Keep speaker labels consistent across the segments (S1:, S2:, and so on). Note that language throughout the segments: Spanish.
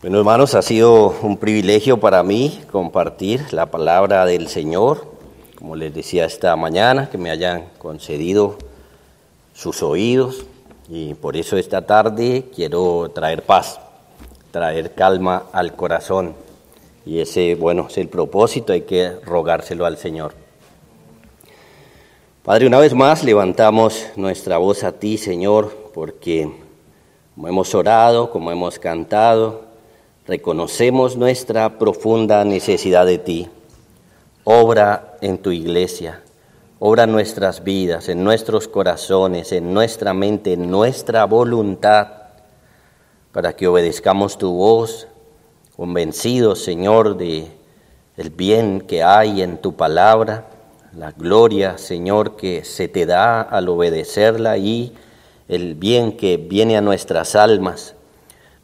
S1: Bueno, hermanos, ha sido un privilegio para mí compartir la palabra del Señor, como les decía esta mañana, que me hayan concedido sus oídos y por eso esta tarde quiero traer paz, traer calma al corazón y ese, bueno, es el propósito, hay que rogárselo al Señor. Padre, una vez más levantamos nuestra voz a ti, Señor, porque como hemos orado, como hemos cantado, reconocemos nuestra profunda necesidad de ti. Obra en tu iglesia, obra en nuestras vidas, en nuestros corazones, en nuestra mente, en nuestra voluntad, para que obedezcamos tu voz, convencidos, Señor, de el bien que hay en tu palabra la gloria, Señor, que se te da al obedecerla y el bien que viene a nuestras almas.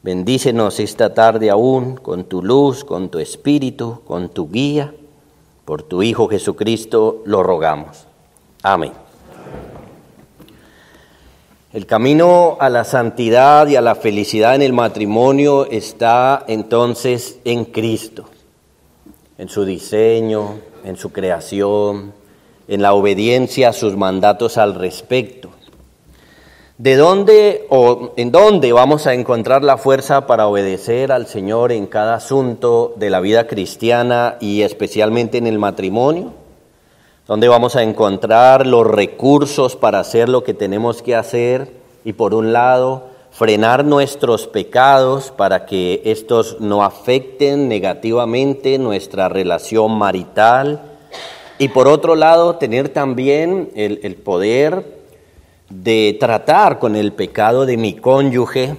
S1: Bendícenos esta tarde aún con tu luz, con tu espíritu, con tu guía. Por tu Hijo Jesucristo lo rogamos. Amén. El camino a la santidad y a la felicidad en el matrimonio está entonces en Cristo, en su diseño, en su creación, en la obediencia a sus mandatos al respecto. ¿De dónde o en dónde vamos a encontrar la fuerza para obedecer al Señor en cada asunto de la vida cristiana y especialmente en el matrimonio? ¿Dónde vamos a encontrar los recursos para hacer lo que tenemos que hacer? Y por un lado, frenar nuestros pecados para que estos no afecten negativamente nuestra relación marital, y por otro lado, tener también el, poder de tratar con el pecado de mi cónyuge,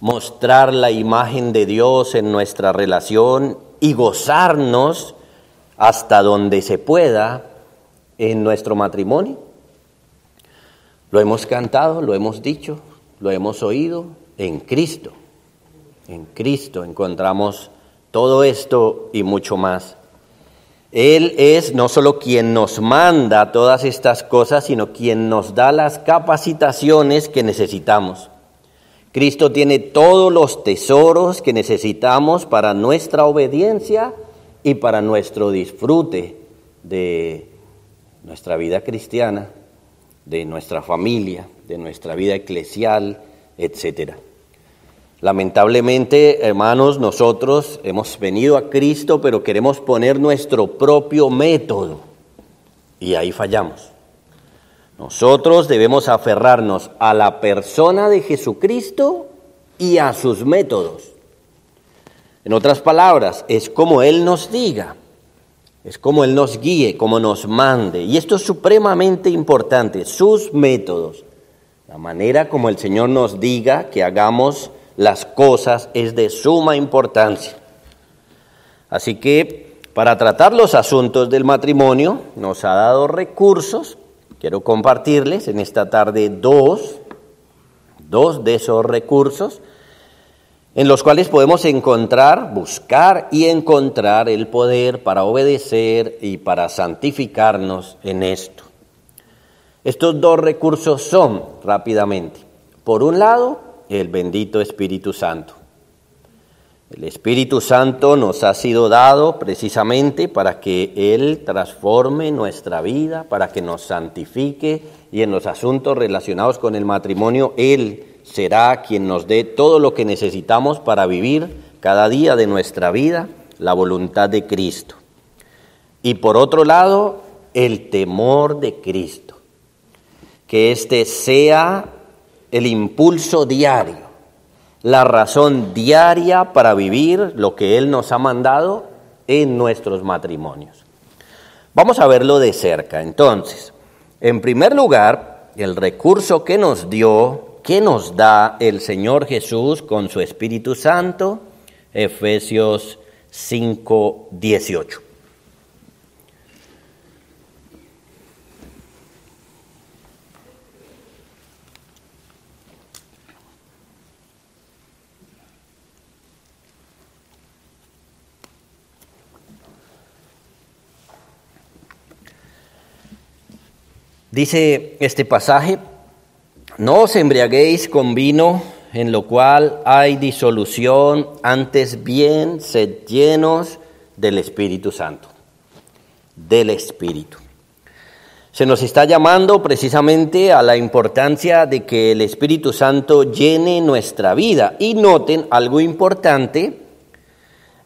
S1: mostrar la imagen de Dios en nuestra relación y gozarnos hasta donde se pueda en nuestro matrimonio. Lo hemos cantado, lo hemos dicho, lo hemos oído en Cristo. En Cristo encontramos todo esto y mucho más. Él es no solo quien nos manda todas estas cosas, sino quien nos da las capacitaciones que necesitamos. Cristo tiene todos los tesoros que necesitamos para nuestra obediencia y para nuestro disfrute de nuestra vida cristiana, de nuestra familia, de nuestra vida eclesial, etcétera. Lamentablemente, hermanos, nosotros hemos venido a Cristo, pero queremos poner nuestro propio método y ahí fallamos. Nosotros debemos aferrarnos a la persona de Jesucristo y a sus métodos. En otras palabras, es como Él nos diga, es como Él nos guíe, como nos mande. Y esto es supremamente importante, sus métodos, la manera como el Señor nos diga que hagamos las cosas es de suma importancia. Así que para tratar los asuntos del matrimonio nos ha dado recursos. Quiero compartirles en esta tarde dos, dos de esos recursos en los cuales podemos encontrar, buscar y encontrar el poder para obedecer y para santificarnos en esto. Estos dos recursos son, rápidamente, por un lado, el bendito Espíritu Santo. El Espíritu Santo nos ha sido dado precisamente para que Él transforme nuestra vida, para que nos santifique y en los asuntos relacionados con el matrimonio, Él será quien nos dé todo lo que necesitamos para vivir cada día de nuestra vida la voluntad de Cristo. Y por otro lado, el temor de Cristo. Que éste sea el impulso diario, la razón diaria para vivir lo que Él nos ha mandado en nuestros matrimonios. Vamos a verlo de cerca. Entonces, en primer lugar, el recurso que nos dio, que nos da el Señor Jesús con su Espíritu Santo, Efesios 5, 18. Dice este pasaje, no os embriaguéis con vino en lo cual hay disolución, antes bien sed llenos del Espíritu Santo, del Espíritu. Se nos está llamando precisamente a la importancia de que el Espíritu Santo llene nuestra vida. Y noten algo importante,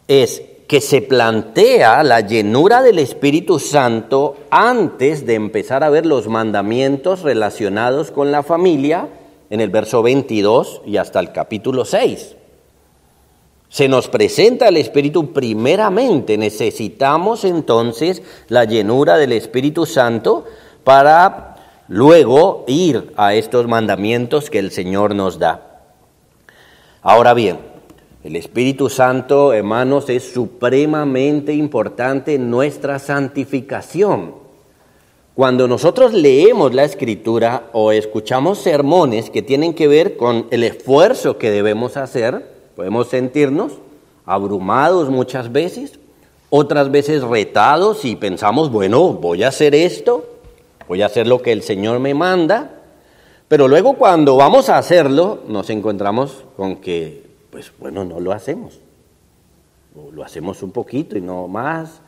S1: es que se plantea la llenura del Espíritu Santo antes de empezar a ver los mandamientos relacionados con la familia en el verso 22 y hasta el capítulo 6. Se nos presenta el Espíritu primeramente. Necesitamos entonces la llenura del Espíritu Santo para luego ir a estos mandamientos que el Señor nos da. Ahora bien, el Espíritu Santo, hermanos, es supremamente importante en nuestra santificación. Cuando nosotros leemos la escritura o escuchamos sermones que tienen que ver con el esfuerzo que debemos hacer, podemos sentirnos abrumados muchas veces, otras veces retados y pensamos, bueno, voy a hacer esto, voy a hacer lo que el Señor me manda, pero luego cuando vamos a hacerlo nos encontramos con que, pues bueno, no lo hacemos, lo hacemos un poquito y no más,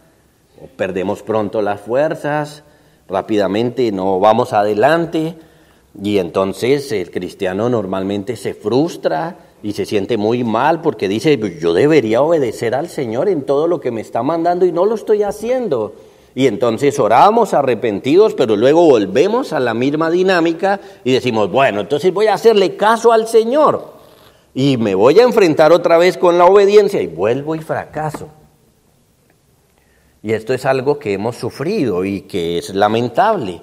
S1: perdemos pronto las fuerzas, rápidamente no vamos adelante y entonces el cristiano normalmente se frustra y se siente muy mal porque dice, yo debería obedecer al Señor en todo lo que me está mandando y no lo estoy haciendo. Y entonces oramos arrepentidos, pero luego volvemos a la misma dinámica y decimos, bueno, entonces voy a hacerle caso al Señor y me voy a enfrentar otra vez con la obediencia y vuelvo y fracaso. Y esto es algo que hemos sufrido y que es lamentable.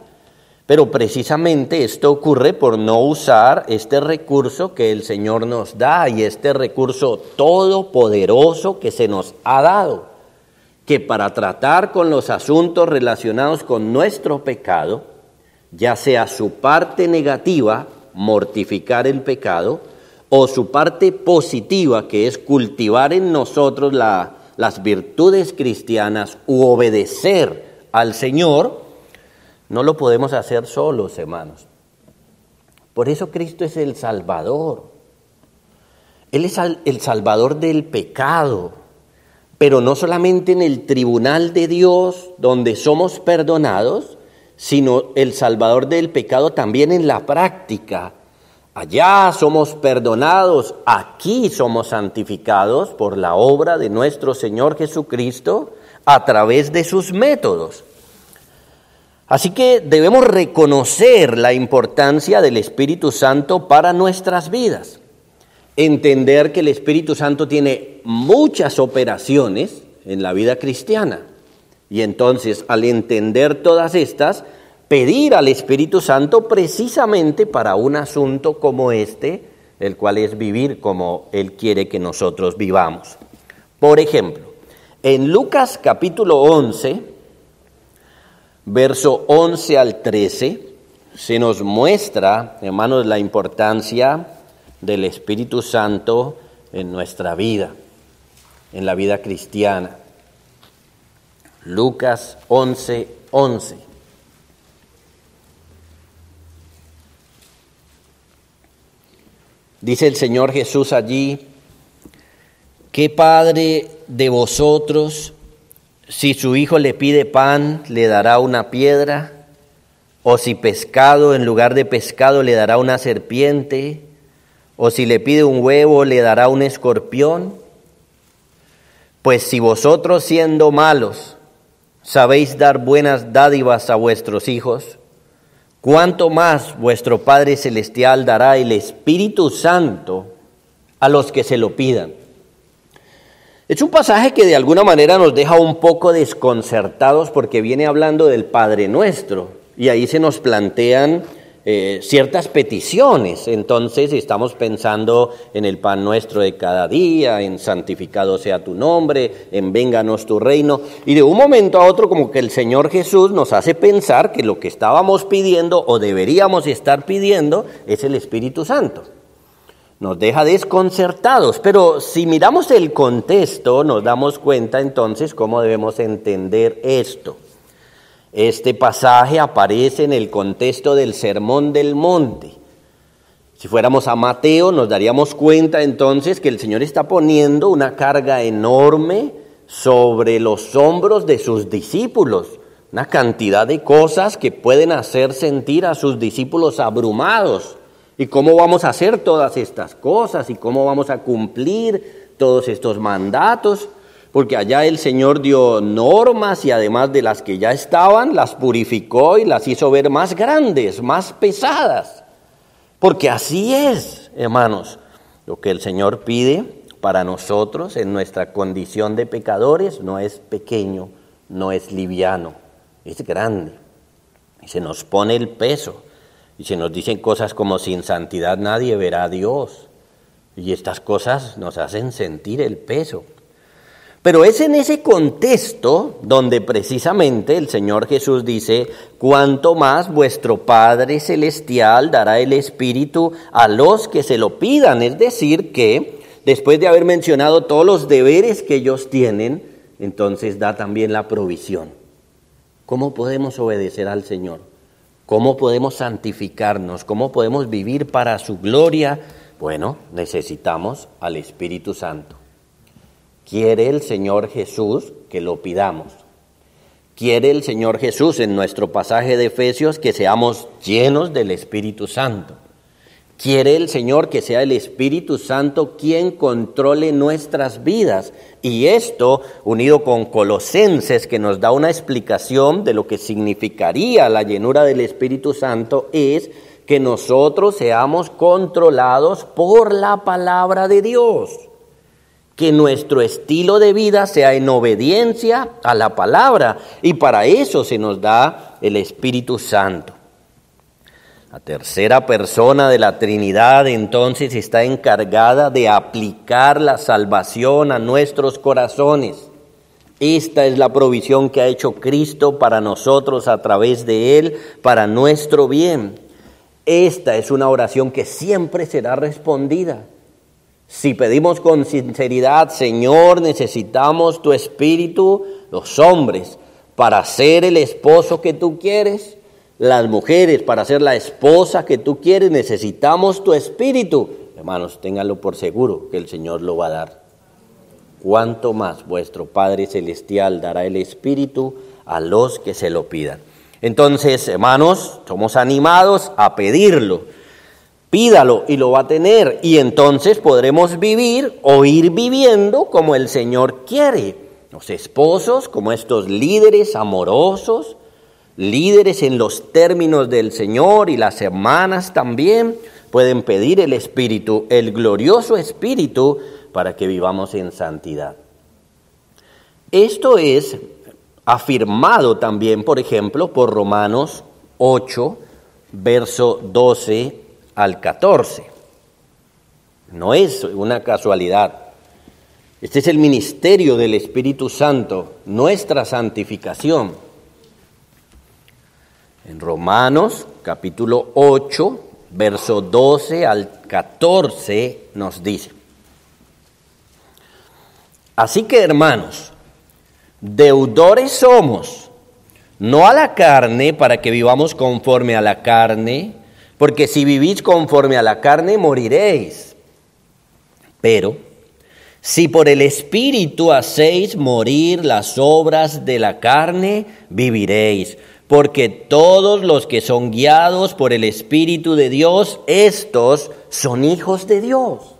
S1: Pero precisamente esto ocurre por no usar este recurso que el Señor nos da y este recurso todopoderoso que se nos ha dado, que para tratar con los asuntos relacionados con nuestro pecado, ya sea su parte negativa, mortificar el pecado, o su parte positiva, que es cultivar en nosotros la, las virtudes cristianas u obedecer al Señor, no lo podemos hacer solos, hermanos. Por eso Cristo es el Salvador. Él es el Salvador del pecado, pero no solamente en el tribunal de Dios donde somos perdonados, sino el Salvador del pecado también en la práctica, Allá somos perdonados, aquí somos santificados por la obra de nuestro Señor Jesucristo a través de sus métodos. Así que debemos reconocer la importancia del Espíritu Santo para nuestras vidas. Entender que el Espíritu Santo tiene muchas operaciones en la vida cristiana. Y entonces, al entender todas estas, pedir al Espíritu Santo precisamente para un asunto como este, el cual es vivir como Él quiere que nosotros vivamos. Por ejemplo, en Lucas capítulo 11, verso 11 al 13, se nos muestra, hermanos, la importancia del Espíritu Santo en nuestra vida, en la vida cristiana. Lucas 11, 11. Dice el Señor Jesús allí, ¿qué padre de vosotros, si su hijo le pide pan, le dará una piedra? ¿O si pescado, en lugar de pescado, le dará una serpiente? ¿O si le pide un huevo, le dará un escorpión? Pues si vosotros siendo malos sabéis dar buenas dádivas a vuestros hijos, cuánto más vuestro Padre Celestial dará el Espíritu Santo a los que se lo pidan. Es un pasaje que de alguna manera nos deja un poco desconcertados porque viene hablando del Padre nuestro y ahí se nos plantean eh, ciertas peticiones. Entonces estamos pensando en el pan nuestro de cada día, en santificado sea tu nombre, en vénganos tu reino. Y de un momento a otro como que el Señor Jesús nos hace pensar que lo que estábamos pidiendo o deberíamos estar pidiendo es el Espíritu Santo. Nos deja desconcertados, pero si miramos el contexto nos damos cuenta entonces cómo debemos entender esto. Este pasaje aparece en el contexto del Sermón del Monte. Si fuéramos a Mateo, nos daríamos cuenta entonces que el Señor está poniendo una carga enorme sobre los hombros de sus discípulos, una cantidad de cosas que pueden hacer sentir a sus discípulos abrumados. ¿Y cómo vamos a hacer todas estas cosas? ¿Y cómo vamos a cumplir todos estos mandatos? Porque allá el Señor dio normas y además de las que ya estaban, las purificó y las hizo ver más grandes, más pesadas. Porque así es, hermanos, lo que el Señor pide para nosotros en nuestra condición de pecadores no es pequeño, no es liviano, es grande. Y se nos pone el peso. Y se nos dicen cosas como sin santidad nadie verá a Dios. Y estas cosas nos hacen sentir el peso. Pero es en ese contexto donde precisamente el Señor Jesús dice, cuanto más vuestro Padre Celestial dará el Espíritu a los que se lo pidan. Es decir, que después de haber mencionado todos los deberes que ellos tienen, entonces da también la provisión. ¿Cómo podemos obedecer al Señor? ¿Cómo podemos santificarnos? ¿Cómo podemos vivir para su gloria? Bueno, necesitamos al Espíritu Santo. Quiere el Señor Jesús que lo pidamos. Quiere el Señor Jesús en nuestro pasaje de Efesios que seamos llenos del Espíritu Santo. Quiere el Señor que sea el Espíritu Santo quien controle nuestras vidas. Y esto, unido con Colosenses, que nos da una explicación de lo que significaría la llenura del Espíritu Santo, es que nosotros seamos controlados por la palabra de Dios que nuestro estilo de vida sea en obediencia a la palabra y para eso se nos da el Espíritu Santo. La tercera persona de la Trinidad entonces está encargada de aplicar la salvación a nuestros corazones. Esta es la provisión que ha hecho Cristo para nosotros a través de Él, para nuestro bien. Esta es una oración que siempre será respondida. Si pedimos con sinceridad, Señor, necesitamos tu espíritu, los hombres, para ser el esposo que tú quieres, las mujeres, para ser la esposa que tú quieres, necesitamos tu espíritu. Hermanos, ténganlo por seguro que el Señor lo va a dar. Cuanto más vuestro Padre Celestial dará el espíritu a los que se lo pidan. Entonces, hermanos, somos animados a pedirlo Pídalo y lo va a tener y entonces podremos vivir o ir viviendo como el Señor quiere. Los esposos, como estos líderes amorosos, líderes en los términos del Señor y las hermanas también pueden pedir el Espíritu, el glorioso Espíritu, para que vivamos en santidad. Esto es afirmado también, por ejemplo, por Romanos 8, verso 12 al 14. No es una casualidad. Este es el ministerio del Espíritu Santo, nuestra santificación. En Romanos capítulo 8, verso 12 al 14 nos dice, Así que hermanos, deudores somos, no a la carne para que vivamos conforme a la carne, porque si vivís conforme a la carne, moriréis. Pero si por el Espíritu hacéis morir las obras de la carne, viviréis. Porque todos los que son guiados por el Espíritu de Dios, estos son hijos de Dios.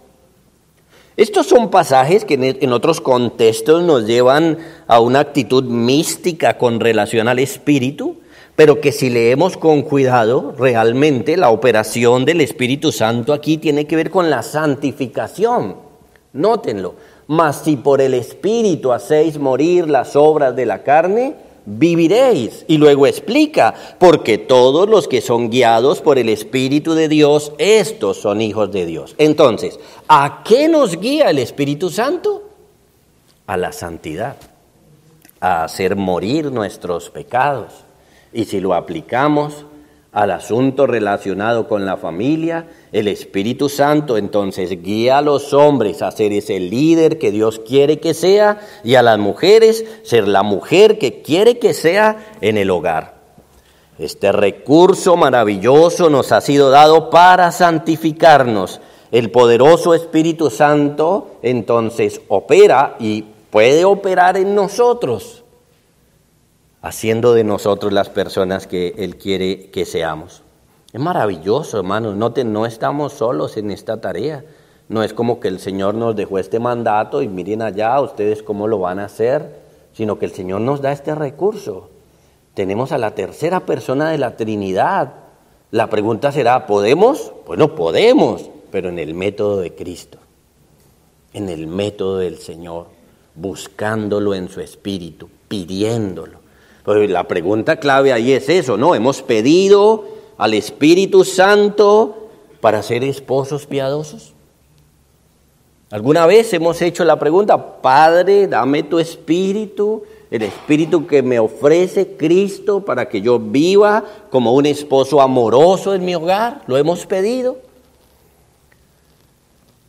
S1: Estos son pasajes que en otros contextos nos llevan a una actitud mística con relación al Espíritu, pero que si leemos con cuidado, realmente la operación del Espíritu Santo aquí tiene que ver con la santificación. Nótenlo. Mas si por el Espíritu hacéis morir las obras de la carne, viviréis. Y luego explica, porque todos los que son guiados por el Espíritu de Dios, estos son hijos de Dios. Entonces, ¿a qué nos guía el Espíritu Santo? A la santidad, a hacer morir nuestros pecados y si lo aplicamos al asunto relacionado con la familia, el Espíritu Santo entonces guía a los hombres a ser ese líder que Dios quiere que sea y a las mujeres ser la mujer que quiere que sea en el hogar. Este recurso maravilloso nos ha sido dado para santificarnos. El poderoso Espíritu Santo entonces opera y puede operar en nosotros, haciendo de nosotros las personas que Él quiere que seamos. Es maravilloso, hermanos, no, no estamos solos en esta tarea. No es como que el Señor nos dejó este mandato y miren allá ustedes cómo lo van a hacer, sino que el Señor nos da este recurso. Tenemos a la tercera persona de la Trinidad. La pregunta será, ¿podemos? Bueno, podemos, pero en el método de Cristo, en el método del Señor, buscándolo en su espíritu, pidiéndolo. Pues la pregunta clave ahí es eso, ¿no? Hemos pedido al Espíritu Santo para ser esposos piadosos. ¿Alguna vez hemos hecho la pregunta, Padre, dame tu espíritu, el espíritu que me ofrece Cristo para que yo viva como un esposo amoroso en mi hogar? ¿Lo hemos pedido?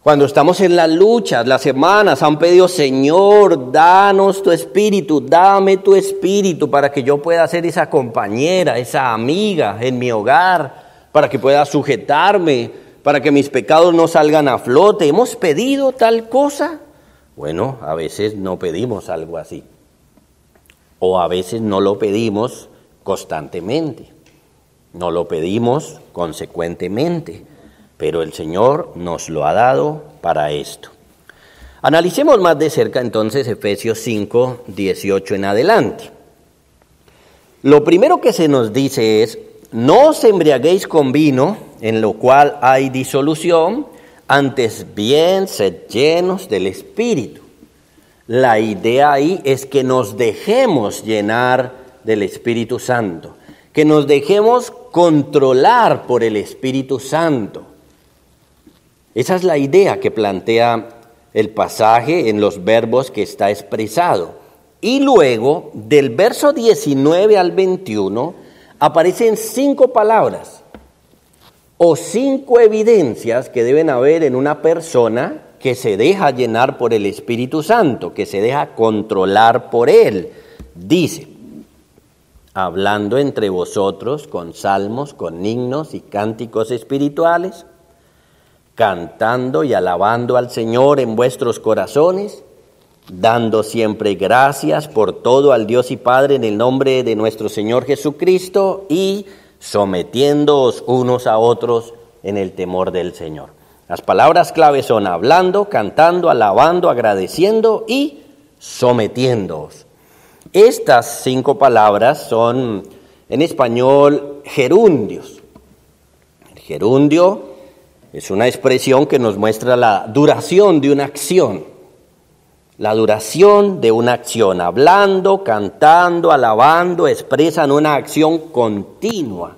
S1: Cuando estamos en las luchas, las hermanas han pedido, Señor, danos tu espíritu, dame tu espíritu para que yo pueda ser esa compañera, esa amiga en mi hogar, para que pueda sujetarme, para que mis pecados no salgan a flote. ¿Hemos pedido tal cosa? Bueno, a veces no pedimos algo así. O a veces no lo pedimos constantemente. No lo pedimos consecuentemente. Pero el Señor nos lo ha dado para esto. Analicemos más de cerca entonces Efesios 5, 18 en adelante. Lo primero que se nos dice es, no os embriaguéis con vino, en lo cual hay disolución, antes bien sed llenos del Espíritu. La idea ahí es que nos dejemos llenar del Espíritu Santo, que nos dejemos controlar por el Espíritu Santo. Esa es la idea que plantea el pasaje en los verbos que está expresado. Y luego, del verso 19 al 21, aparecen cinco palabras o cinco evidencias que deben haber en una persona que se deja llenar por el Espíritu Santo, que se deja controlar por Él. Dice, hablando entre vosotros con salmos, con himnos y cánticos espirituales, cantando y alabando al Señor en vuestros corazones, dando siempre gracias por todo al Dios y Padre en el nombre de nuestro Señor Jesucristo y sometiéndoos unos a otros en el temor del Señor. Las palabras claves son hablando, cantando, alabando, agradeciendo y sometiéndoos. Estas cinco palabras son en español gerundios. El gerundio es una expresión que nos muestra la duración de una acción. La duración de una acción, hablando, cantando, alabando, expresan una acción continua,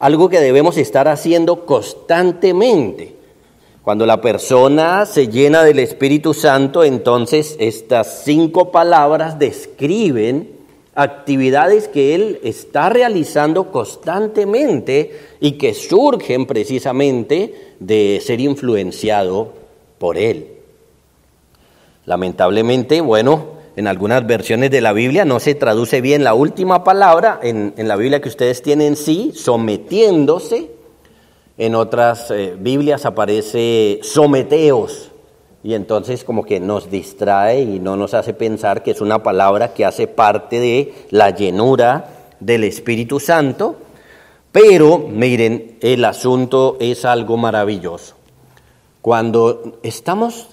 S1: algo que debemos estar haciendo constantemente. Cuando la persona se llena del Espíritu Santo, entonces estas cinco palabras describen actividades que él está realizando constantemente y que surgen precisamente de ser influenciado por él. Lamentablemente, bueno, en algunas versiones de la Biblia no se traduce bien la última palabra, en, la Biblia que ustedes tienen sí, sometiéndose, en otras eh, Biblias aparece someteos, y entonces como que nos distrae y no nos hace pensar que es una palabra que hace parte de la llenura del Espíritu Santo, pero miren, el asunto es algo maravilloso. Cuando estamos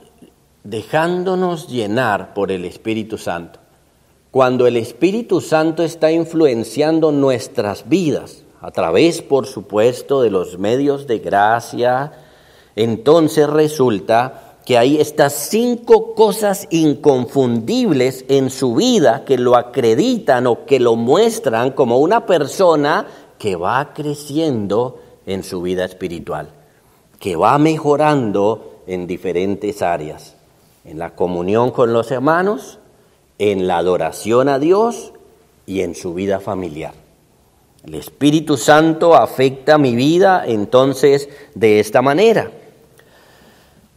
S1: dejándonos llenar por el Espíritu Santo. Cuando el Espíritu Santo está influenciando nuestras vidas, a través, por supuesto, de los medios de gracia, entonces resulta que hay estas cinco cosas inconfundibles en su vida que lo acreditan o que lo muestran como una persona que va creciendo en su vida espiritual, que va mejorando en diferentes áreas en la comunión con los hermanos, en la adoración a Dios y en su vida familiar. El Espíritu Santo afecta mi vida entonces de esta manera.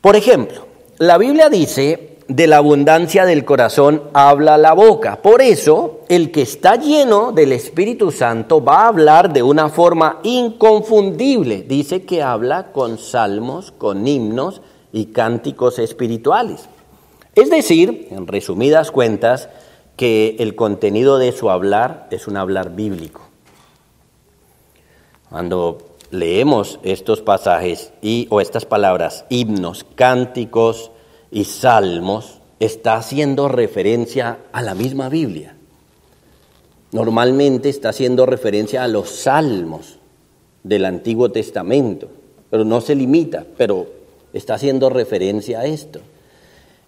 S1: Por ejemplo, la Biblia dice de la abundancia del corazón habla la boca. Por eso, el que está lleno del Espíritu Santo va a hablar de una forma inconfundible. Dice que habla con salmos, con himnos y cánticos espirituales. Es decir, en resumidas cuentas, que el contenido de su hablar es un hablar bíblico. Cuando leemos estos pasajes y, o estas palabras, himnos, cánticos, y Salmos está haciendo referencia a la misma Biblia. Normalmente está haciendo referencia a los salmos del Antiguo Testamento, pero no se limita, pero está haciendo referencia a esto.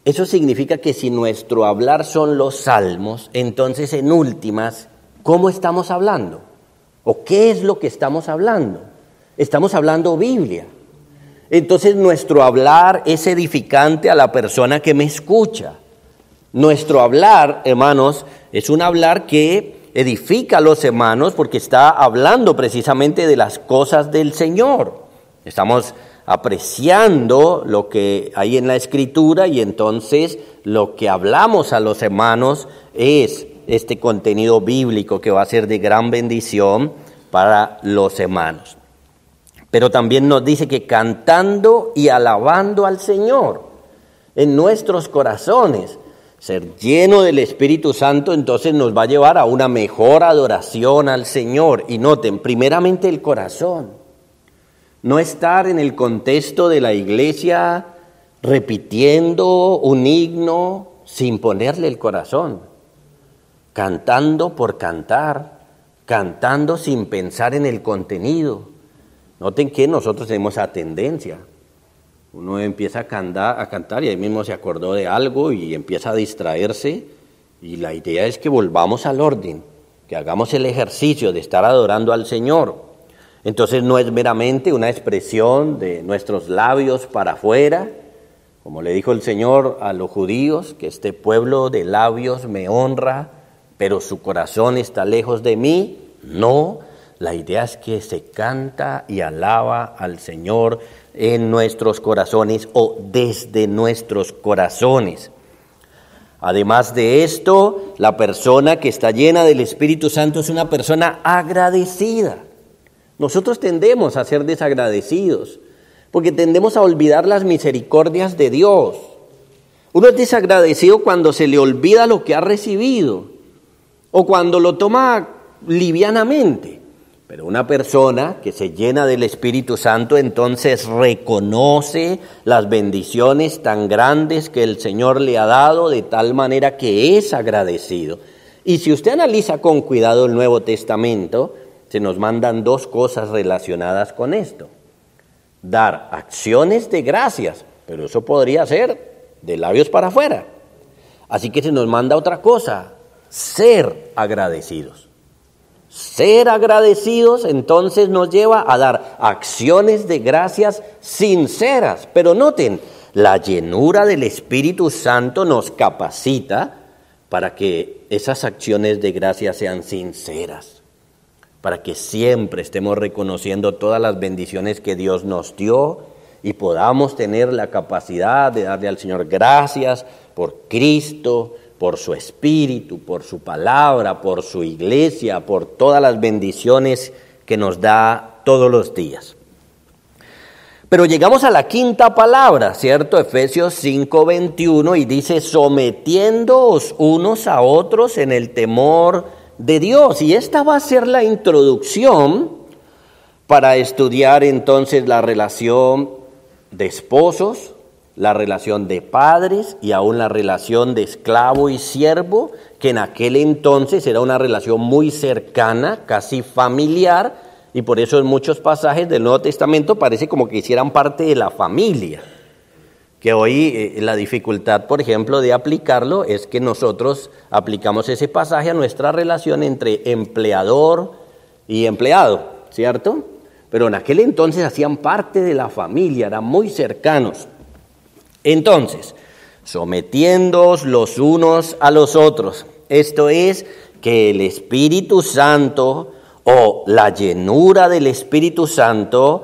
S1: Eso significa que si nuestro hablar son los salmos, entonces en últimas, ¿cómo estamos hablando? ¿O qué es lo que estamos hablando? Estamos hablando Biblia. Entonces nuestro hablar es edificante a la persona que me escucha. Nuestro hablar, hermanos, es un hablar que edifica a los hermanos porque está hablando precisamente de las cosas del Señor. Estamos apreciando lo que hay en la escritura y entonces lo que hablamos a los hermanos es este contenido bíblico que va a ser de gran bendición para los hermanos. Pero también nos dice que cantando y alabando al Señor en nuestros corazones, ser lleno del Espíritu Santo entonces nos va a llevar a una mejor adoración al Señor. Y noten, primeramente el corazón. No estar en el contexto de la iglesia repitiendo un himno sin ponerle el corazón, cantando por cantar, cantando sin pensar en el contenido Noten que nosotros tenemos esa tendencia. Uno empieza a cantar, a cantar y ahí mismo se acordó de algo y empieza a distraerse. Y la idea es que volvamos al orden, que hagamos el ejercicio de estar adorando al Señor. Entonces no es meramente una expresión de nuestros labios para afuera, como le dijo el Señor a los judíos, que este pueblo de labios me honra, pero su corazón está lejos de mí. No, la idea es que se canta y alaba al Señor en nuestros corazones o desde nuestros corazones. Además de esto, la persona que está llena del Espíritu Santo es una persona agradecida. Nosotros tendemos a ser desagradecidos porque tendemos a olvidar las misericordias de Dios. Uno es desagradecido cuando se le olvida lo que ha recibido o cuando lo toma livianamente. Pero una persona que se llena del Espíritu Santo entonces reconoce las bendiciones tan grandes que el Señor le ha dado de tal manera que es agradecido. Y si usted analiza con cuidado el Nuevo Testamento, se nos mandan dos cosas relacionadas con esto. Dar acciones de gracias, pero eso podría ser de labios para afuera. Así que se nos manda otra cosa, ser agradecidos. Ser agradecidos entonces nos lleva a dar acciones de gracias sinceras. Pero noten, la llenura del Espíritu Santo nos capacita para que esas acciones de gracias sean sinceras, para que siempre estemos reconociendo todas las bendiciones que Dios nos dio y podamos tener la capacidad de darle al Señor gracias por Cristo, por su espíritu, por su palabra, por su iglesia, por todas las bendiciones que nos da todos los días. Pero llegamos a la quinta palabra, ¿cierto? Efesios 5:21 y dice, sometiéndoos unos a otros en el temor de Dios. Y esta va a ser la introducción para estudiar entonces la relación de esposos, la relación de padres y aún la relación de esclavo y siervo, que en aquel entonces era una relación muy cercana, casi familiar, y por eso en muchos pasajes del Nuevo Testamento parece como que hicieran parte de la familia. Que hoy eh, la dificultad, por ejemplo, de aplicarlo es que nosotros aplicamos ese pasaje a nuestra relación entre empleador y empleado, ¿cierto? Pero en aquel entonces hacían parte de la familia, eran muy cercanos. Entonces, sometiéndoos los unos a los otros. Esto es que el Espíritu Santo o la llenura del Espíritu Santo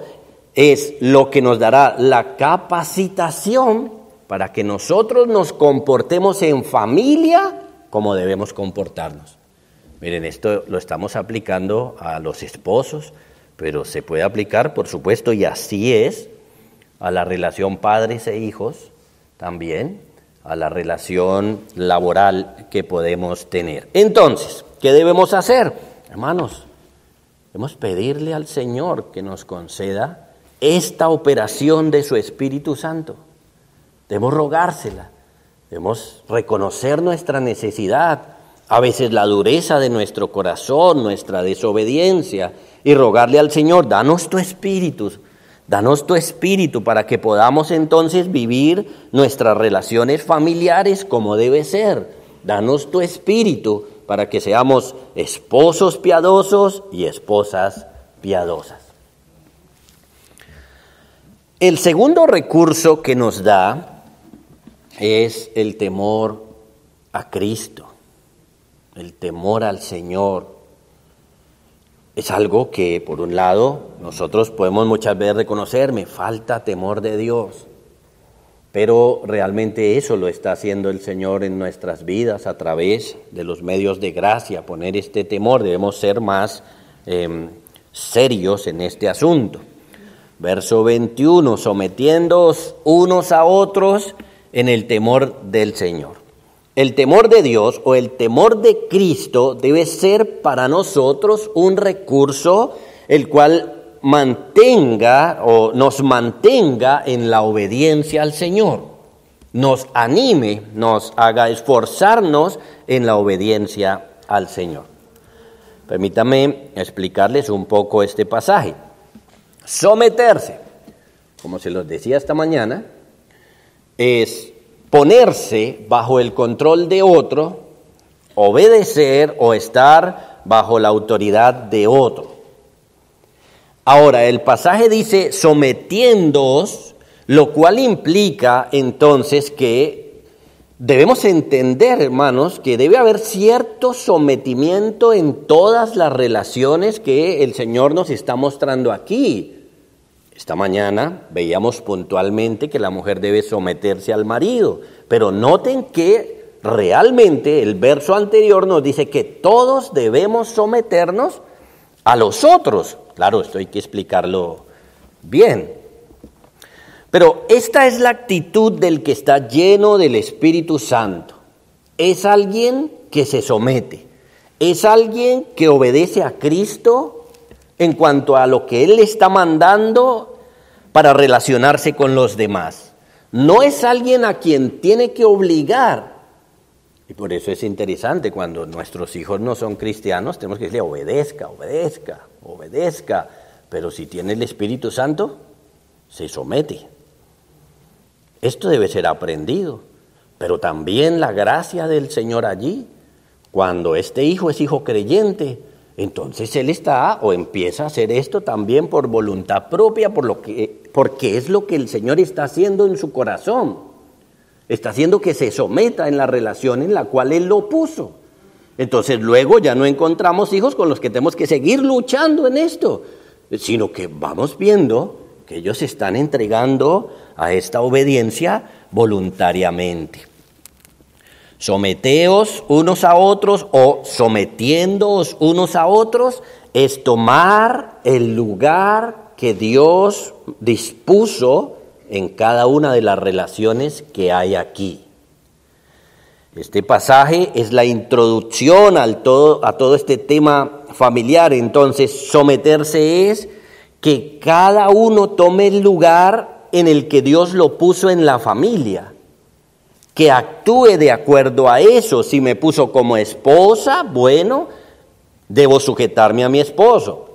S1: es lo que nos dará la capacitación para que nosotros nos comportemos en familia como debemos comportarnos. Miren, esto lo estamos aplicando a los esposos, pero se puede aplicar, por supuesto, y así es, a la relación padres e hijos también, a la relación laboral que podemos tener. Entonces, ¿qué debemos hacer? Hermanos, debemos pedirle al Señor que nos conceda esta operación de su Espíritu Santo. Debemos rogársela, debemos reconocer nuestra necesidad, a veces la dureza de nuestro corazón, nuestra desobediencia, y rogarle al Señor, danos tu espíritu, danos tu espíritu para que podamos entonces vivir nuestras relaciones familiares como debe ser. Danos tu espíritu para que seamos esposos piadosos y esposas piadosas. El segundo recurso que nos da es el temor a Cristo, el temor al Señor. Es algo que, por un lado, nosotros podemos muchas veces reconocer, me falta temor de Dios, pero realmente eso lo está haciendo el Señor en nuestras vidas a través de los medios de gracia, poner este temor, debemos ser más em, serios en este asunto. Verso 21, sometiéndoos unos a otros en el temor del Señor. El temor de Dios o el temor de Cristo debe ser para nosotros un recurso el cual mantenga o nos mantenga en la obediencia al Señor, nos anime, nos haga esforzarnos en la obediencia al Señor. Permítame explicarles un poco este pasaje. Someterse, como se los decía esta mañana, es ponerse bajo el control de otro, obedecer o estar bajo la autoridad de otro. Ahora, el pasaje dice sometiéndoos, lo cual implica entonces que debemos entender, hermanos, que debe haber cierto sometimiento en todas las relaciones que el Señor nos está mostrando aquí. Esta mañana veíamos puntualmente que la mujer debe someterse al marido, pero noten que realmente el verso anterior nos dice que todos debemos someternos a los otros. Claro, esto hay que explicarlo bien. Pero esta es la actitud del que está lleno del Espíritu Santo. Es alguien que se somete. Es alguien que obedece a Cristo en cuanto a lo que Él está mandando para relacionarse con los demás. No es alguien a quien tiene que obligar. Y por eso es interesante cuando nuestros hijos no son cristianos, tenemos que decirle obedezca, obedezca, obedezca. Pero si tiene el Espíritu Santo, se somete. Esto debe ser aprendido. Pero también la gracia del Señor allí, cuando este hijo es hijo creyente, entonces él está o empieza a hacer esto también por voluntad propia, por lo que, porque es lo que el Señor está haciendo en su corazón. Está haciendo que se someta en la relación en la cual Él lo puso. Entonces luego ya no encontramos hijos con los que tenemos que seguir luchando en esto, sino que vamos viendo que ellos se están entregando a esta obediencia voluntariamente. Someteos unos a otros o sometiéndoos unos a otros es tomar el lugar que Dios dispuso en cada una de las relaciones que hay aquí. Este pasaje es la introducción al todo, a todo este tema familiar. Entonces, someterse es que cada uno tome el lugar en el que Dios lo puso en la familia que actúe de acuerdo a eso. Si me puso como esposa, bueno, debo sujetarme a mi esposo.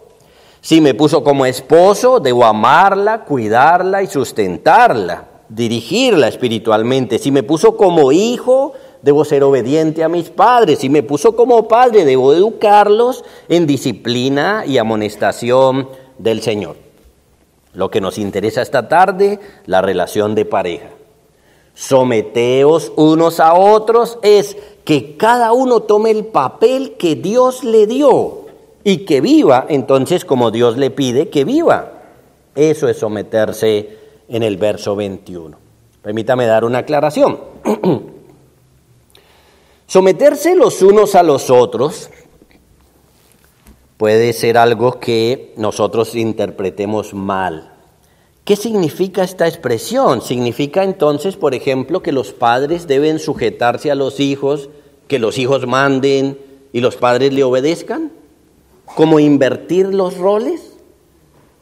S1: Si me puso como esposo, debo amarla, cuidarla y sustentarla, dirigirla espiritualmente. Si me puso como hijo, debo ser obediente a mis padres. Si me puso como padre, debo educarlos en disciplina y amonestación del Señor. Lo que nos interesa esta tarde, la relación de pareja someteos unos a otros, es que cada uno tome el papel que Dios le dio y que viva entonces como Dios le pide que viva. Eso es someterse en el verso 21. Permítame dar una aclaración. Someterse los unos a los otros puede ser algo que nosotros interpretemos mal. ¿Qué significa esta expresión? Significa entonces, por ejemplo, que los padres deben sujetarse a los hijos, que los hijos manden y los padres le obedezcan. ¿Como invertir los roles?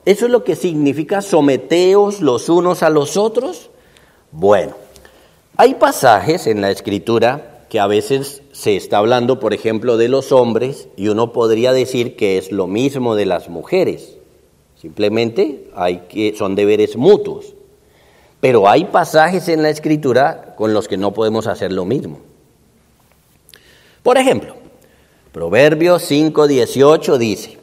S1: ¿Eso es lo que significa someteos los unos a los otros? Bueno, hay pasajes en la escritura que a veces se está hablando, por ejemplo, de los hombres y uno podría decir que es lo mismo de las mujeres. Simplemente hay que, son deberes mutuos. Pero hay pasajes en la escritura con los que no podemos hacer lo mismo. Por ejemplo, Proverbios 5:18 dice,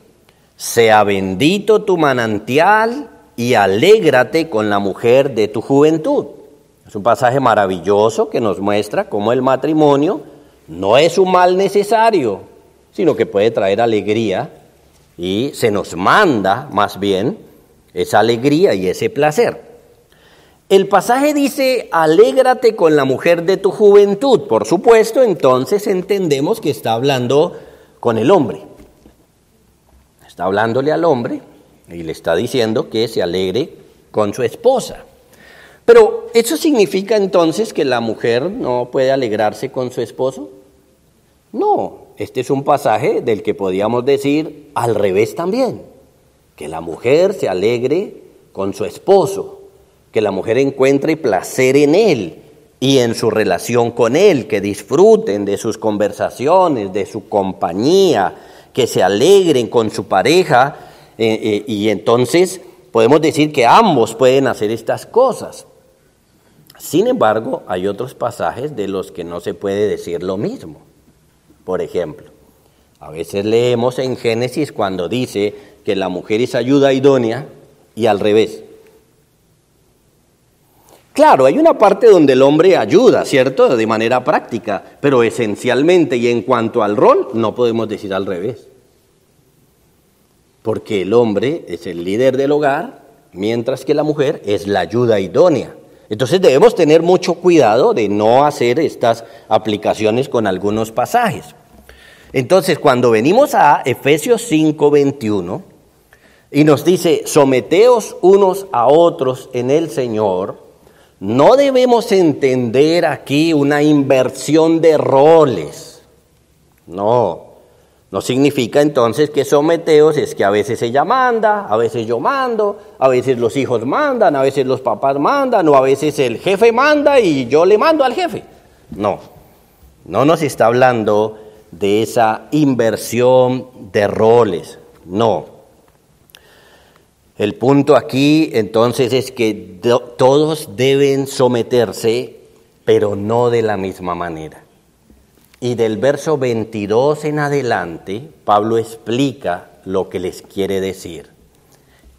S1: sea bendito tu manantial y alégrate con la mujer de tu juventud. Es un pasaje maravilloso que nos muestra cómo el matrimonio no es un mal necesario, sino que puede traer alegría y se nos manda más bien esa alegría y ese placer. El pasaje dice, alégrate con la mujer de tu juventud. Por supuesto, entonces entendemos que está hablando con el hombre. Está hablándole al hombre y le está diciendo que se alegre con su esposa. Pero ¿eso significa entonces que la mujer no puede alegrarse con su esposo? No, este es un pasaje del que podríamos decir al revés también, que la mujer se alegre con su esposo, que la mujer encuentre placer en él y en su relación con él, que disfruten de sus conversaciones, de su compañía, que se alegren con su pareja eh, eh, y entonces podemos decir que ambos pueden hacer estas cosas. Sin embargo, hay otros pasajes de los que no se puede decir lo mismo. Por ejemplo, a veces leemos en Génesis cuando dice que la mujer es ayuda idónea y al revés. Claro, hay una parte donde el hombre ayuda, ¿cierto? De manera práctica, pero esencialmente y en cuanto al rol, no podemos decir al revés. Porque el hombre es el líder del hogar, mientras que la mujer es la ayuda idónea. Entonces debemos tener mucho cuidado de no hacer estas aplicaciones con algunos pasajes. Entonces, cuando venimos a Efesios 5:21 y nos dice, someteos unos a otros en el Señor, no debemos entender aquí una inversión de roles. No, no significa entonces que someteos es que a veces ella manda, a veces yo mando, a veces los hijos mandan, a veces los papás mandan, o a veces el jefe manda y yo le mando al jefe. No, no nos está hablando de esa inversión de roles, no. El punto aquí entonces es que todos deben someterse, pero no de la misma manera. Y del verso 22 en adelante, Pablo explica lo que les quiere decir.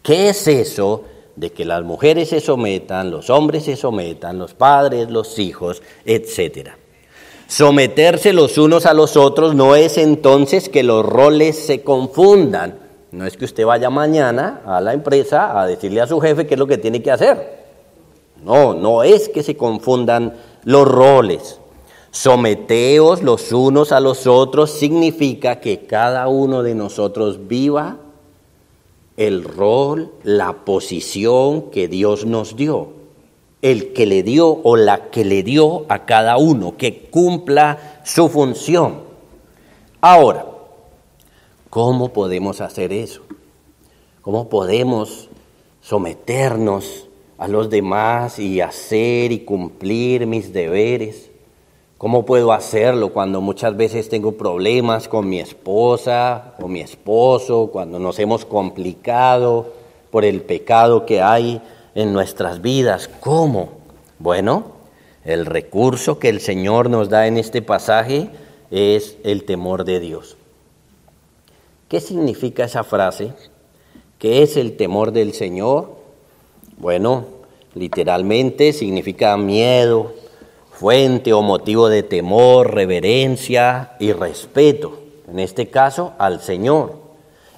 S1: ¿Qué es eso de que las mujeres se sometan, los hombres se sometan, los padres, los hijos, etcétera? Someterse los unos a los otros no es entonces que los roles se confundan. No es que usted vaya mañana a la empresa a decirle a su jefe qué es lo que tiene que hacer. No, no es que se confundan los roles. Someteos los unos a los otros significa que cada uno de nosotros viva el rol, la posición que Dios nos dio, el que le dio o la que le dio a cada uno, que cumpla su función. Ahora, ¿cómo podemos hacer eso? ¿Cómo podemos someternos a los demás y hacer y cumplir mis deberes? ¿Cómo puedo hacerlo cuando muchas veces tengo problemas con mi esposa o mi esposo, cuando nos hemos complicado por el pecado que hay en nuestras vidas? ¿Cómo? Bueno, el recurso que el Señor nos da en este pasaje es el temor de Dios. ¿Qué significa esa frase? ¿Qué es el temor del Señor? Bueno, literalmente significa miedo, fuente o motivo de temor, reverencia y respeto, en este caso al Señor.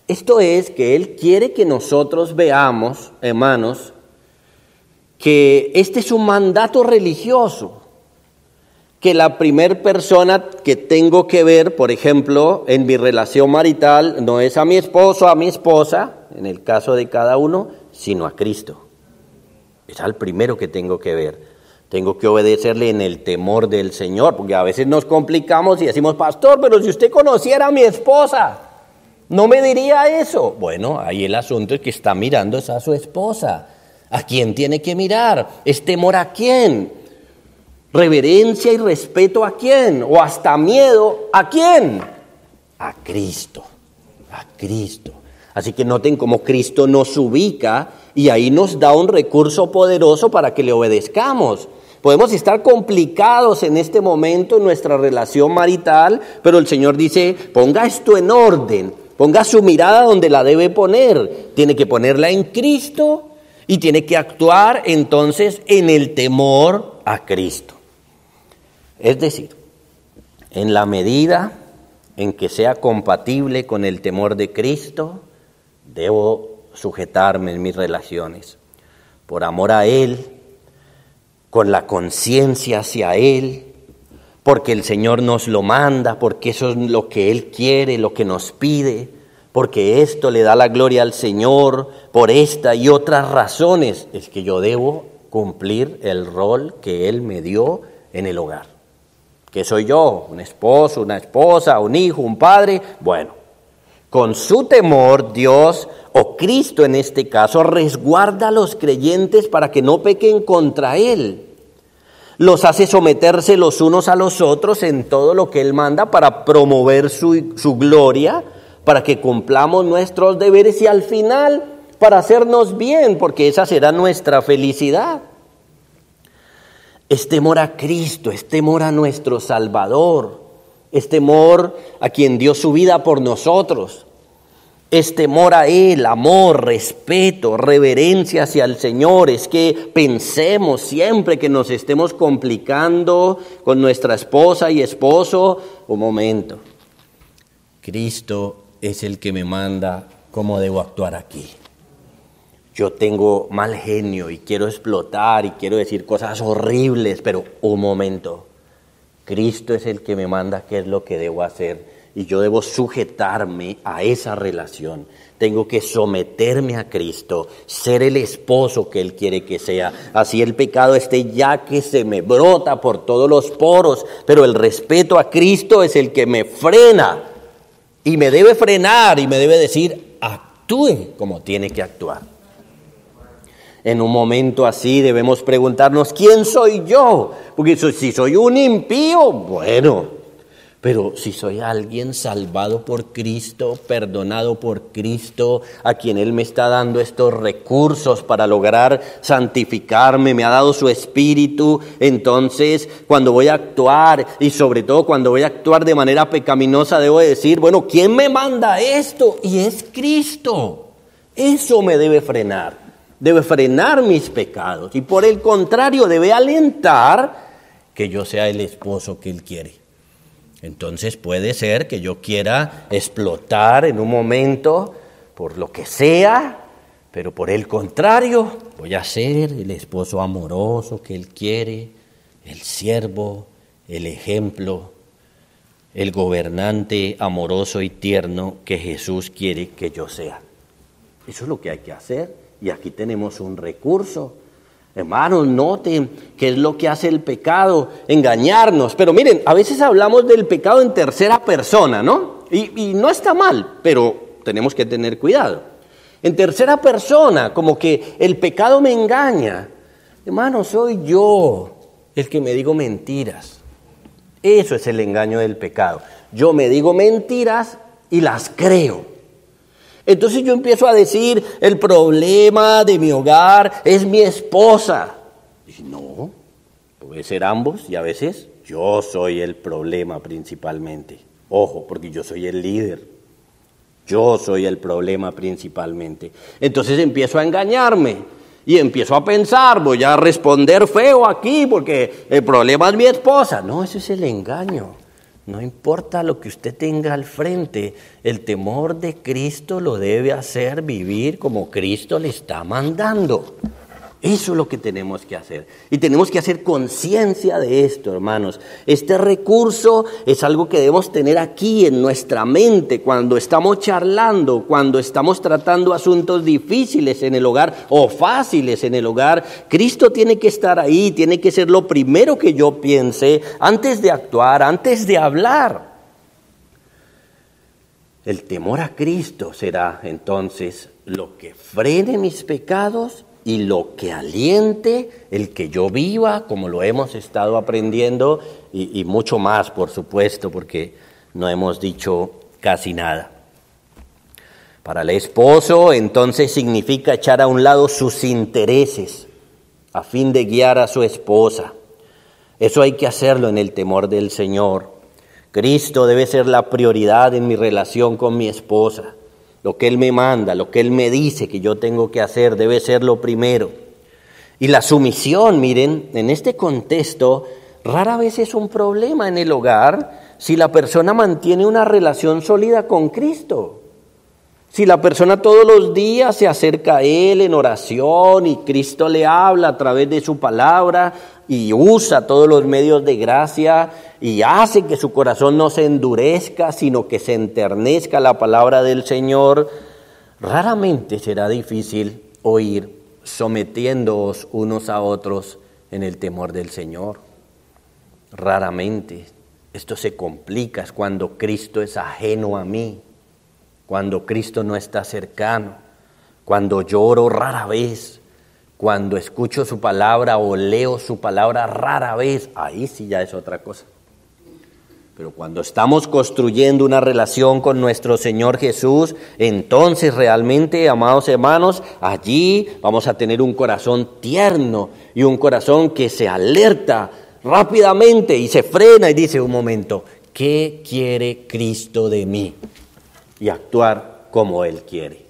S1: Esto es que Él quiere que nosotros veamos, hermanos, que este es un mandato religioso, que la primer persona que tengo que ver, por ejemplo, en mi relación marital, no es a mi esposo, a mi esposa, en el caso de cada uno, sino a Cristo. Es al primero que tengo que ver. Tengo que obedecerle en el temor del Señor, porque a veces nos complicamos y decimos, pastor, pero si usted conociera a mi esposa, no me diría eso. Bueno, ahí el asunto es que está mirando a su esposa. ¿A quién tiene que mirar? ¿Es temor a quién? ¿Reverencia y respeto a quién? ¿O hasta miedo a quién? A Cristo, a Cristo. Así que noten cómo Cristo nos ubica y ahí nos da un recurso poderoso para que le obedezcamos. Podemos estar complicados en este momento en nuestra relación marital, pero el Señor dice, ponga esto en orden, ponga su mirada donde la debe poner. Tiene que ponerla en Cristo y tiene que actuar entonces en el temor a Cristo. Es decir, en la medida en que sea compatible con el temor de Cristo, debo sujetarme en mis relaciones. Por amor a Él, con la conciencia hacia Él, porque el Señor nos lo manda, porque eso es lo que Él quiere, lo que nos pide, porque esto le da la gloria al Señor, por esta y otras razones, es que yo debo cumplir el rol que Él me dio en el hogar. ¿Qué soy yo? ¿Un esposo, una esposa, un hijo, un padre? Bueno, con su temor Dios o Cristo en este caso, resguarda a los creyentes para que no pequen contra Él. Los hace someterse los unos a los otros en todo lo que Él manda para promover su, su gloria, para que cumplamos nuestros deberes y al final para hacernos bien, porque esa será nuestra felicidad. Es temor a Cristo, es temor a nuestro Salvador, es temor a quien dio su vida por nosotros. Es temor a Él, amor, respeto, reverencia hacia el Señor. Es que pensemos siempre que nos estemos complicando con nuestra esposa y esposo. Un momento. Cristo es el que me manda cómo debo actuar aquí. Yo tengo mal genio y quiero explotar y quiero decir cosas horribles, pero un momento. Cristo es el que me manda qué es lo que debo hacer y yo debo sujetarme a esa relación. Tengo que someterme a Cristo, ser el esposo que Él quiere que sea. Así el pecado esté ya que se me brota por todos los poros, pero el respeto a Cristo es el que me frena y me debe frenar y me debe decir, actúe como tiene que actuar. En un momento así debemos preguntarnos, ¿quién soy yo? Porque si soy un impío, bueno, pero si soy alguien salvado por Cristo, perdonado por Cristo, a quien Él me está dando estos recursos para lograr santificarme, me ha dado su espíritu, entonces cuando voy a actuar y sobre todo cuando voy a actuar de manera pecaminosa, debo decir, bueno, ¿quién me manda esto? Y es Cristo. Eso me debe frenar, debe frenar mis pecados y por el contrario debe alentar que yo sea el esposo que Él quiere. Entonces puede ser que yo quiera explotar en un momento por lo que sea, pero por el contrario voy a ser el esposo amoroso que Él quiere, el siervo, el ejemplo, el gobernante amoroso y tierno que Jesús quiere que yo sea. Eso es lo que hay que hacer y aquí tenemos un recurso Hermanos, noten qué es lo que hace el pecado, engañarnos. Pero miren, a veces hablamos del pecado en tercera persona, ¿no? Y, no está mal, pero tenemos que tener cuidado. En tercera persona, como que el pecado me engaña. Hermano, soy yo el que me digo mentiras. Eso es el engaño del pecado. Yo me digo mentiras y las creo. Entonces yo empiezo a decir, el problema de mi hogar es mi esposa. Y no, puede ser ambos y a veces yo soy el problema principalmente. Ojo, porque yo soy el líder. Yo soy el problema principalmente. Entonces empiezo a engañarme y empiezo a pensar, voy a responder feo aquí porque el problema es mi esposa. No, ese es el engaño. No importa lo que usted tenga al frente, el temor de Cristo lo debe hacer vivir como Cristo le está mandando. Eso es lo que tenemos que hacer. Y tenemos que hacer conciencia de esto, hermanos. Este recurso es algo que debemos tener aquí en nuestra mente cuando estamos charlando, cuando estamos tratando asuntos difíciles en el hogar o fáciles en el hogar. Cristo tiene que estar ahí, tiene que ser lo primero que yo piense antes de actuar, antes de hablar. El temor a Cristo será entonces lo que frene mis pecados y lo que aliente el que yo viva, como lo hemos estado aprendiendo, y, mucho más, por supuesto, porque no hemos dicho casi nada. Para el esposo, entonces significa echar a un lado sus intereses a fin de guiar a su esposa. Eso hay que hacerlo en el temor del Señor. Cristo debe ser la prioridad en mi relación con mi esposa. Lo que Él me manda, lo que Él me dice que yo tengo que hacer, debe ser lo primero. Y la sumisión, miren, en este contexto, rara vez es un problema en el hogar si la persona mantiene una relación sólida con Cristo. Si la persona todos los días se acerca a Él en oración y Cristo le habla a través de su palabra y usa todos los medios de gracia y hace que su corazón no se endurezca, sino que se enternezca la palabra del Señor, raramente será difícil oír sometiéndoos unos a otros en el temor del Señor. Raramente. Esto se complica cuando Cristo es ajeno a mí cuando Cristo no está cercano, cuando lloro rara vez, cuando escucho su palabra o leo su palabra rara vez, ahí sí ya es otra cosa. Pero cuando estamos construyendo una relación con nuestro Señor Jesús, entonces realmente, amados hermanos, allí vamos a tener un corazón tierno y un corazón que se alerta rápidamente y se frena y dice un momento, ¿qué quiere Cristo de mí? y actuar como Él quiere.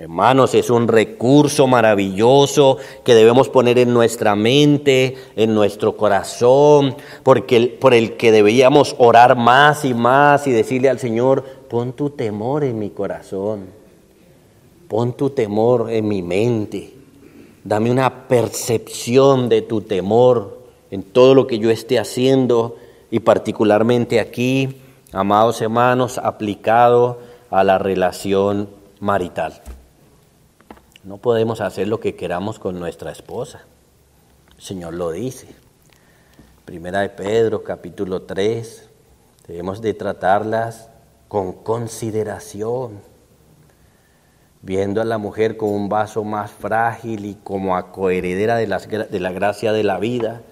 S1: Hermanos, es un recurso maravilloso que debemos poner en nuestra mente, en nuestro corazón, porque por el que deberíamos orar más y más y decirle al Señor, pon tu temor en mi corazón, pon tu temor en mi mente, dame una percepción de tu temor en todo lo que yo esté haciendo y particularmente aquí, amados hermanos, aplicado a la relación marital. No podemos hacer lo que queramos con nuestra esposa. El Señor lo dice. Primera de Pedro, capítulo 3. Debemos de tratarlas con consideración, viendo a la mujer como un vaso más frágil y como a coheredera de, de la gracia de la vida,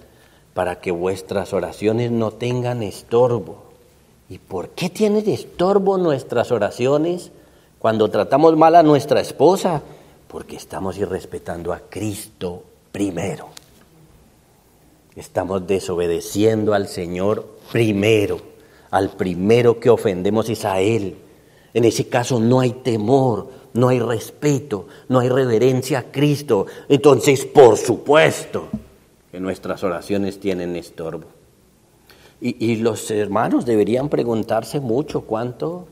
S1: para que vuestras oraciones no tengan estorbo ¿Y por qué tiene de estorbo nuestras oraciones cuando tratamos mal a nuestra esposa? Porque estamos irrespetando a Cristo primero. Estamos desobedeciendo al Señor primero. Al primero que ofendemos es a Él. En ese caso no hay temor, no hay respeto, no hay reverencia a Cristo. Entonces, por supuesto, que nuestras oraciones tienen estorbo. Y, los hermanos deberían preguntarse mucho cuánto,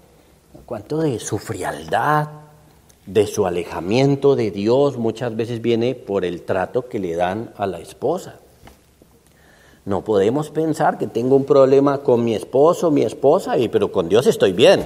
S1: cuánto de su frialdad, de su alejamiento de Dios muchas veces viene por el trato que le dan a la esposa. No podemos pensar que tengo un problema con mi esposo, mi esposa, y, pero con Dios estoy bien.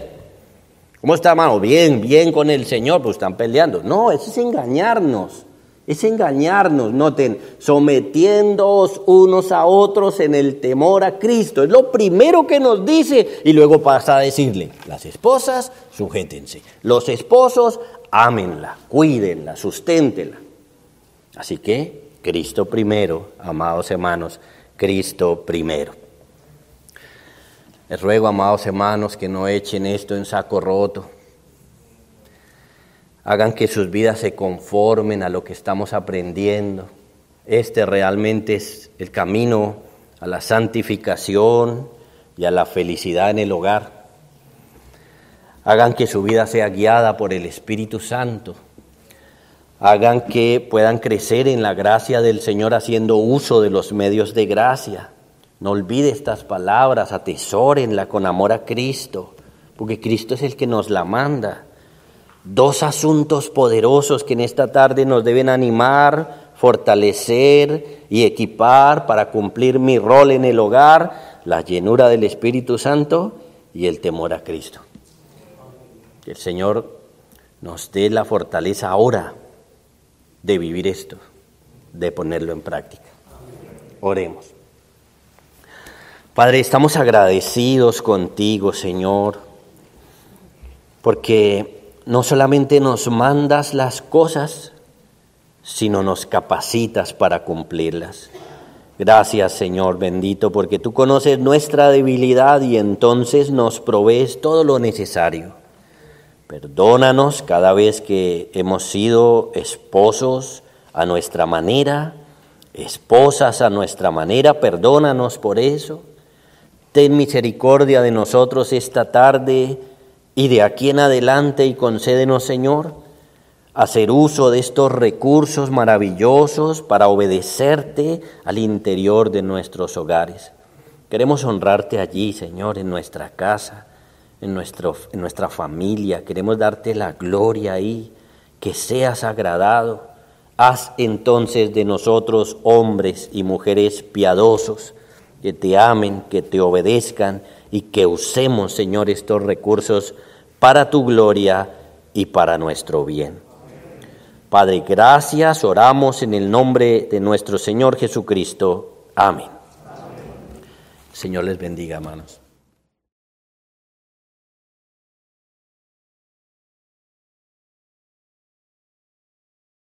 S1: ¿Cómo está, hermano? Bien, bien con el Señor, pues están peleando. No, eso es engañarnos. Es engañarnos, noten, sometiéndoos unos a otros en el temor a Cristo. Es lo primero que nos dice y luego pasa a decirle, las esposas, sujétense. Los esposos, ámenla, cuídenla, susténtenla. Así que, Cristo primero, amados hermanos, Cristo primero. Les ruego, amados hermanos, que no echen esto en saco roto hagan que sus vidas se conformen a lo que estamos aprendiendo. Este realmente es el camino a la santificación y a la felicidad en el hogar. Hagan que su vida sea guiada por el Espíritu Santo. Hagan que puedan crecer en la gracia del Señor haciendo uso de los medios de gracia. No olvide estas palabras, atesórenla con amor a Cristo, porque Cristo es el que nos la manda. Dos asuntos poderosos que en esta tarde nos deben animar fortalecer y equipar para cumplir mi rol en el hogar, la llenura del Espíritu Santo y el temor a Cristo. Que el Señor nos dé la fortaleza ahora de vivir esto, de ponerlo en práctica. Oremos. Padre, estamos agradecidos contigo, Señor, porque no solamente nos mandas las cosas, sino nos capacitas para cumplirlas. Gracias Señor bendito, porque tú conoces nuestra debilidad y entonces nos provees todo lo necesario. Perdónanos cada vez que hemos sido esposos a nuestra manera, esposas a nuestra manera, perdónanos por eso. Ten misericordia de nosotros esta tarde y de aquí en adelante y concédenos, Señor, hacer uso de estos recursos maravillosos para obedecerte al interior de nuestros hogares. Queremos honrarte allí, Señor, en nuestra casa, en, nuestro, en nuestra familia. Queremos darte la gloria ahí, que seas agradado. Haz entonces de nosotros hombres y mujeres piadosos, que te amen, que te obedezcan y que usemos, Señor, estos recursos para tu gloria y para nuestro bien. Padre, gracias, oramos en el nombre de nuestro Señor Jesucristo. Amén. Señor les bendiga, hermanos.